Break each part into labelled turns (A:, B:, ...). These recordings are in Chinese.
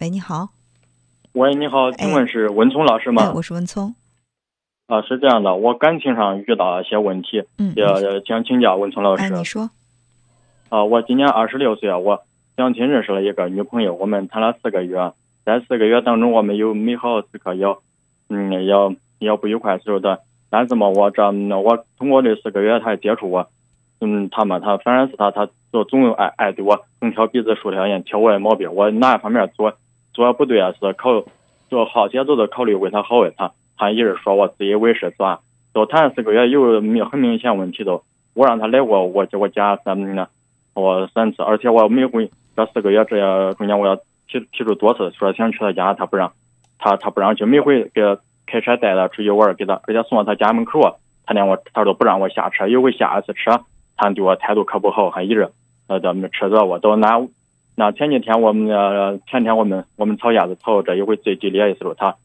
A: 喂，你好。
B: 喂，你好，请问是文聪老师吗？
A: 哎，我是文聪。
B: 啊，是这样的，我感情上遇到一些问题，
A: 嗯，
B: 要想请教文聪老师。
A: 哎，你说。
B: 啊，我今年二十六岁，我相亲认识了一个女朋友，我们谈了四个月，在四个月当中，我们有美好时刻，有嗯，有有不愉快时候的。但是嘛，我这我通过这四个月他接触我，嗯，他嘛，他反正是他，他总总爱爱对我横挑鼻子竖挑眼，挑我的毛病。我哪一方面做做不对啊？是考做好些都是考虑为他好的，他他一直说我自以为是，是吧？都谈四个月，有明很明显问题都，我让他来过我我家三呢，我三次，而且我每回这四个月这中间我要提提出多次说想去他家，他不让，他他不让去，每回给。开车带他出去玩，给他而且送到他家门口，他连我他都不让我下车。有回下一次车，他对我态度可不好，还一直呃咱们车子我都那那前几天我们呃前天我们我们吵架子吵这一回最激烈的时候，他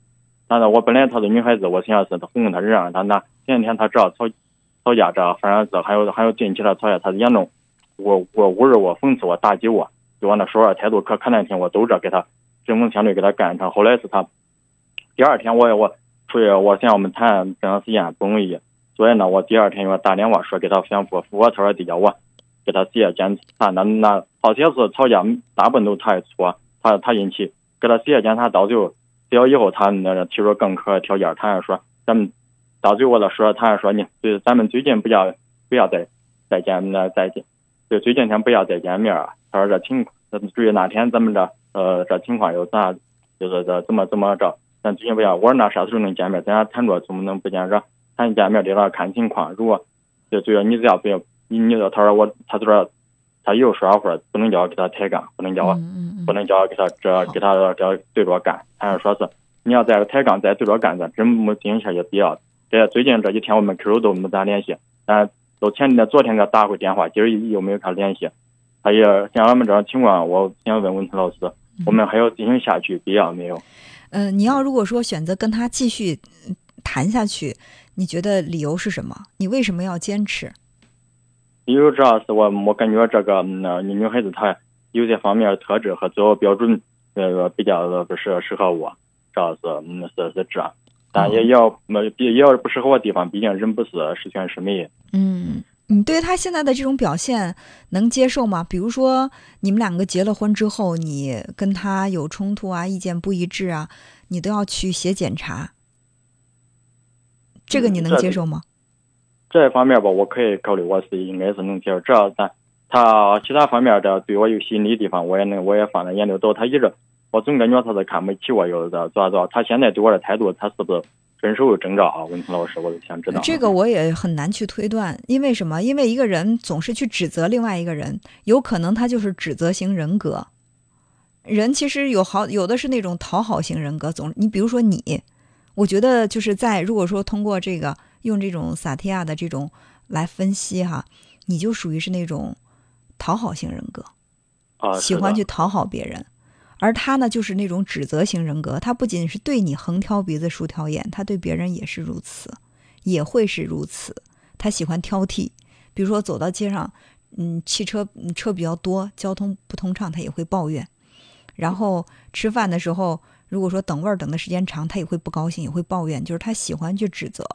B: 那那我本来他是女孩子，我想是他哄他让他那前几天他只要吵吵架这反正是还有还有近期的吵架，他是严重我我侮辱我讽刺我打击我，就我那说话态度可可难听，我都这给他针锋相对给他干他。后来是他第二天我我。出去我想我们谈这段时间不容易，所以呢，我第二天又打电话说给他想复复我，他说得叫我给他写检查。那那好些次吵架，大部分都他的错，他他引起，给他写检查，到最后，只要以后他那个提出更苛条件，他还说咱们到最后了说，他还说你对咱们最近不要不要再再见那再见，就最近天不要再见面啊。他说这情况至于那天咱们这呃这情况有啥，就是这怎么怎么着。咱最近不要，我说那啥时候能见面？咱俩谈着怎么能不见着？谈见面得了看情况。如果就主要你只要不要你你他说我他就说他又说话，不能叫我给他抬杠，不能叫我不能叫我给他这给他这对着干。他是说是你要再抬杠再对着干，咱真没进行下去必要。这最近这几天我们 QQ 都没咋联系，但都前天昨天给他打过电话，今儿又没有他联系。他也像俺们这种情况，我想问问陈老师，我们还要进行下去必要没有？
A: 嗯，你要如果说选择跟他继续谈下去，你觉得理由是什么？你为什么要坚持？
B: 理由主要是我我感觉这个那女孩子她有些方面特质和择偶标准，呃，比较不是适合我，这样是嗯是是这，但也要没也要是不适合我地方，毕竟人不是十全十美。
A: 嗯。你对他现在的这种表现能接受吗？比如说，你们两个结了婚之后，你跟他有冲突啊，意见不一致啊，你都要去写检查，这个你能接受吗？
B: 这方面吧，我可以考虑，我是应该是能接受。只要咱他其他方面的对我有吸引力的地方，我也能我也放在眼里到。他一直，我总感觉他是看不起我，有的咋咋。他现在对我的态度，他是不是？分手有征兆啊，文聪老师，我就想知道。
A: 这个我也很难去推断，因为什么？因为一个人总是去指责另外一个人，有可能他就是指责型人格。人其实有好有的是那种讨好型人格，总你比如说你，我觉得就是在如果说通过这个用这种萨提亚的这种来分析哈，你就属于是那种讨好型人格，
B: 啊，
A: 喜欢去讨好别人。而他呢，就是那种指责型人格。他不仅是对你横挑鼻子竖挑眼，他对别人也是如此，也会是如此。他喜欢挑剔，比如说走到街上，嗯，汽车车比较多，交通不通畅，他也会抱怨。然后吃饭的时候，如果说等位儿等的时间长，他也会不高兴，也会抱怨。就是他喜欢去指责，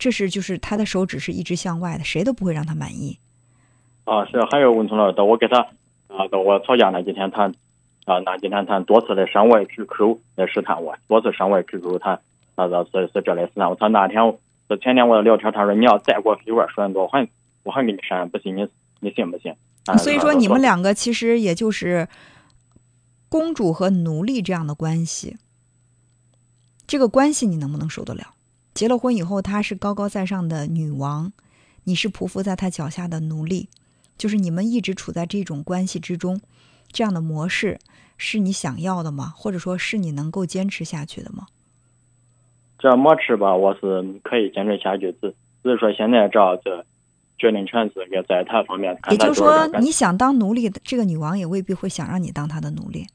A: 这是就是他的手指是一直向外的，谁都不会让他满意。
B: 啊，是还有文聪老师，我给他啊，到我吵架那几天他。啊，那几天他多次来上我 QQ 来试探我，多次上我 QQ，他他说是是这来试探我。他那天是前天我聊天，他说你要再给我废话说很多，我还我还给你删，不信你你信不信？
A: 所以说你们两个其实也就是公主和奴隶这样的关系，这个关系你能不能受得了？结了婚以后，她是高高在上的女王，你是匍匐在她脚下的奴隶，就是你们一直处在这种关系之中。这样的模式是你想要的吗？或者说是你能够坚持下去的吗？
B: 这模式吧，我是可以坚持下去，只只是说现在这这决定权是也在她方面。
A: 也就是说，你想当奴隶的这个女王也未必会想让你当她的奴隶。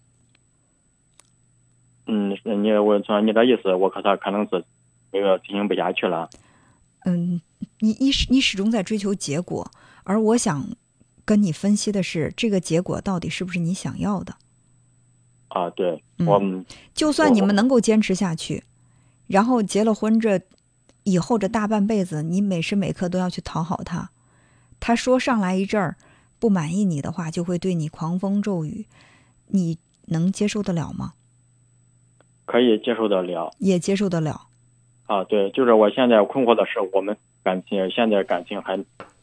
B: 嗯，你我从你的意思，我可他可能是那个进行不下去了。
A: 嗯，你你始你始终在追求结果，而我想。跟你分析的是这个结果到底是不是你想要的？
B: 啊，对，
A: 嗯
B: 我们
A: 就算你们能够坚持下去，然后结了婚这以后这大半辈子，你每时每刻都要去讨好他，他说上来一阵儿不满意你的话，就会对你狂风骤雨，你能接受得了吗？
B: 可以接受得了
A: 也接受得了。
B: 啊。对，就是我现在困惑的是，我们感情现在感情还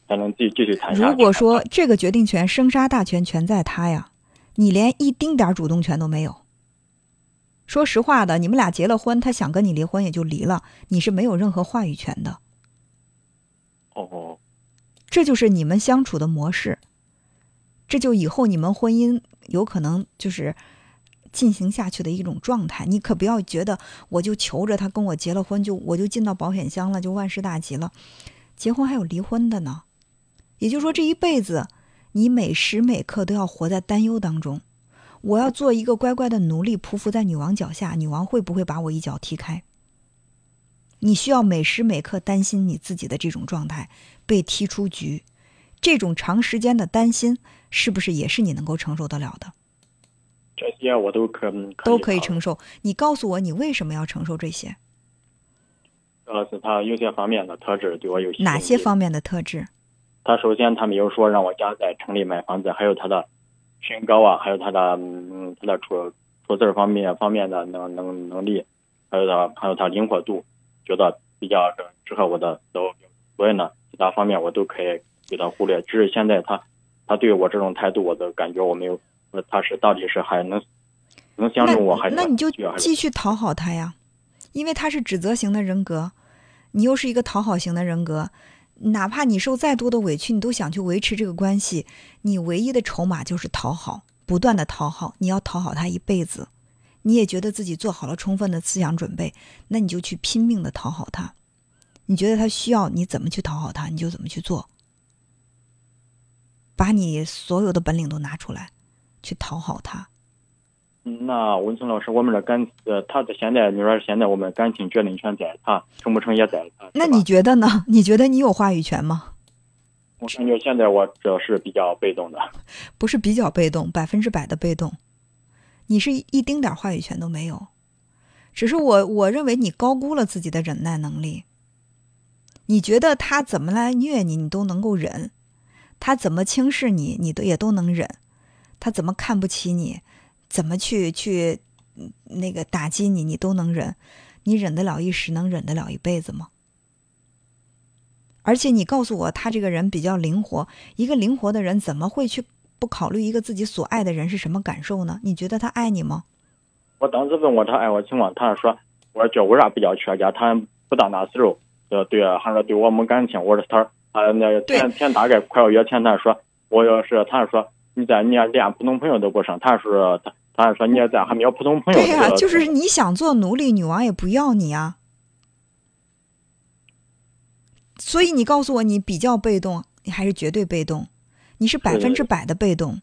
B: 还能继继续谈下去。
A: 如果说这个决定权、生杀大权全在他呀，你连一丁点儿主动权都没有。说实话的，你们俩结了婚，他想跟你离婚也就离了，你是没有任何话语权的。
B: 哦，
A: 这就是你们相处的模式，这就以后你们婚姻有可能就是进行下去的一种状态。你可不要觉得我就求着他跟我结了婚，就我就进到保险箱了，就万事大吉了。结婚还有离婚的呢，也就是说这一辈子你每时每刻都要活在担忧当中。我要做一个乖乖的奴隶，匍匐在女王脚下，女王会不会把我一脚踢开？你需要每时每刻担心你自己的这种状态被踢出局，这种长时间的担心是不是也是你能够承受得了的？
B: 这些我都可
A: 都可以
B: 承。
A: 受。你告诉我，你为什么要承受这些？
B: 主要是他有些方面的特质对我有
A: 哪些方面的特质？
B: 他首先他没有说让我家在城里买房子，还有他的身高啊，还有他的嗯他的出出字方面方面的能能能力，还有他还有他灵活度，觉得比较适合我的择偶标准。所以呢，其他方面我都可以给他忽略。只是现在他他对我这种态度，我都感觉我没有，呃他是到底是还能能相中我，还是
A: 那你就继续讨好他呀，因为他是指责型的人格，你又是一个讨好型的人格，哪怕你受再多的委屈，你都想去维持这个关系，你唯一的筹码就是讨好，不断的讨好，你要讨好他一辈子，你也觉得自己做好了充分的思想准备，那你就去拼命的讨好他，你觉得他需要你怎么去讨好他，你就怎么去做，把你所有的本领都拿出来，去讨好他。
B: 那文森老师，我们的感呃，他的现在你说现在我们感情决定权在他，成不成也在他。
A: 那你觉得呢？你觉得你有话语权吗？
B: 我感觉现在我这是比较被动的。
A: 不是比较被动，百分之百的被动，你是一丁点话语权都没有。只是我我认为你高估了自己的忍耐能力。你觉得他怎么来虐你，你都能够忍；他怎么轻视你，你都也都能忍；他怎么看不起你，怎么去去嗯那个打击你，你都能忍。你忍得了一时，能忍得了一辈子吗？而且你告诉我，他这个人比较灵活，一个灵活的人怎么会去不考虑一个自己所爱的人是什么感受呢？你觉得他爱你吗？
B: 我当时问过他爱我情况，他说我说这为啥比较缺家？他不到那时候，呃，对啊，还说对我没感情。我说他他那
A: 对
B: 前前大概快要月前，他说我要是他说你在你连普通朋友都不剩，他是他他说你在还没有普通朋友。
A: 对呀、
B: 这个
A: 就是你想做奴隶，女王也不要你啊。所以你告诉我，你比较被动，你还是绝对被动？你是百分之百的被动，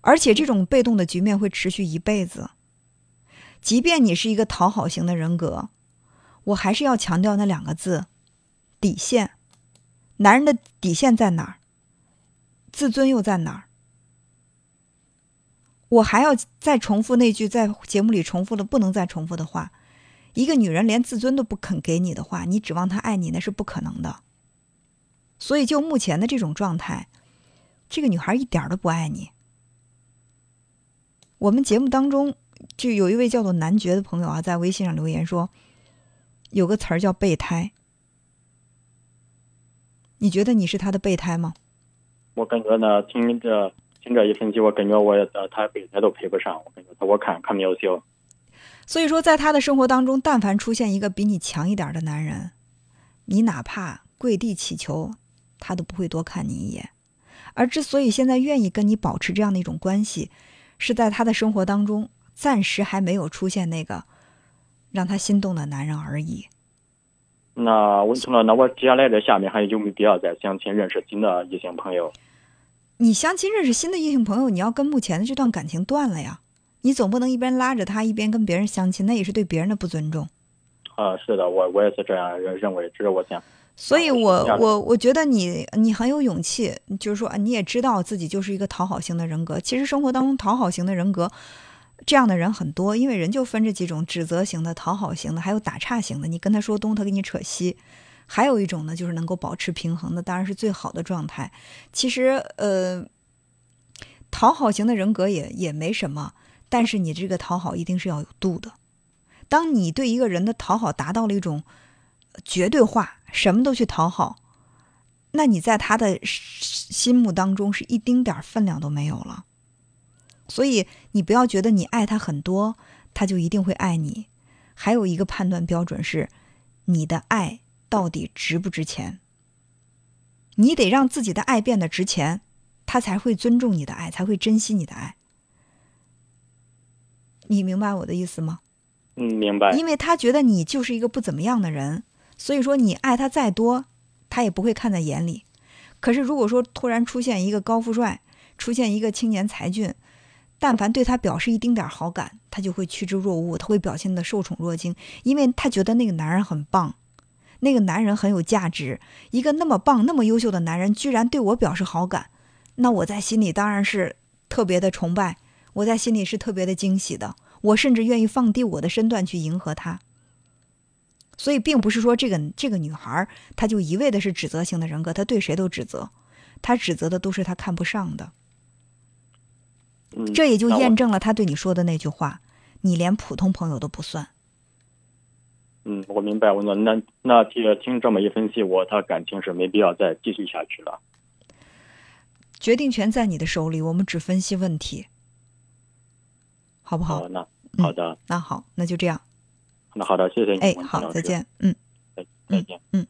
A: 而且这种被动的局面会持续一辈子。即便你是一个讨好型的人格，我还是要强调那两个字：底线。男人的底线在哪儿？自尊又在哪儿？我还要再重复那句在节目里重复的不能再重复的话：一个女人连自尊都不肯给你的话，你指望她爱你那是不可能的。所以就目前的这种状态，这个女孩一点都不爱你。我们节目当中就有一位叫做男爵的朋友啊，在微信上留言说，有个词儿叫备胎。你觉得你是他的备胎吗？
B: 我感觉呢，听着听这一分析，我感觉我呃他备胎都配不上。我感觉他我看看没有救。
A: 所以说，在他的生活当中，但凡出现一个比你强一点的男人，你哪怕跪地乞求，他都不会多看你一眼。而之所以现在愿意跟你保持这样的一种关系，是在他的生活当中暂时还没有出现那个让他心动的男人而已。
B: 那文森了，那我接下来这下面还有没有必要再相亲认识新的异性朋友？
A: 你相亲认识新的异性朋友，你要跟目前的这段感情断了呀。你总不能一边拉着他一边跟别人相亲，那也是对别人的不尊重。
B: 啊，是的，我我也是这样认认为，这是我想。
A: 所以我我我觉得你你很有勇气，就是说啊你也知道自己就是一个讨好型的人格。其实生活当中讨好型的人格，这样的人很多，因为人就分这几种：指责型的、讨好型的，还有打岔型的。你跟他说东，他给你扯西。还有一种呢，就是能够保持平衡的，当然是最好的状态。其实，呃，讨好型的人格也也没什么，但是你这个讨好一定是要有度的。当你对一个人的讨好达到了一种绝对化，什么都去讨好，那你在他的心目当中是一丁点分量都没有了。所以你不要觉得你爱他很多，他就一定会爱你。还有一个判断标准是，你的爱到底值不值钱？你得让自己的爱变得值钱，他才会尊重你的爱，才会珍惜你的爱。你明白我的意思吗？
B: 嗯，明白。
A: 因为他觉得你就是一个不怎么样的人，所以说你爱他再多，他也不会看在眼里。可是如果说突然出现一个高富帅，出现一个青年才俊，但凡对他表示一丁点好感，他就会趋之若鹜，他会表现的受宠若惊，因为他觉得那个男人很棒，那个男人很有价值。一个那么棒、那么优秀的男人，居然对我表示好感，那我在心里当然是特别的崇拜，我在心里是特别的惊喜的。我甚至愿意放低我的身段去迎合他。所以，并不是说这个这个女孩她就一味的是指责型的人格，她对谁都指责，她指责的都是她看不上的。这也就验证了他对你说的那句话：“你连普通朋友都不算。”
B: 嗯，我明白。我那那那听听这么一分析，我他感情是没必要再继续下去了。
A: 决定权在你的手里，我们只分析问题，好不好？
B: 那好的，
A: 那好，那就这样。
B: 那好的，谢谢你。
A: 哎，好，再见。嗯，
B: 再再见。
A: 嗯。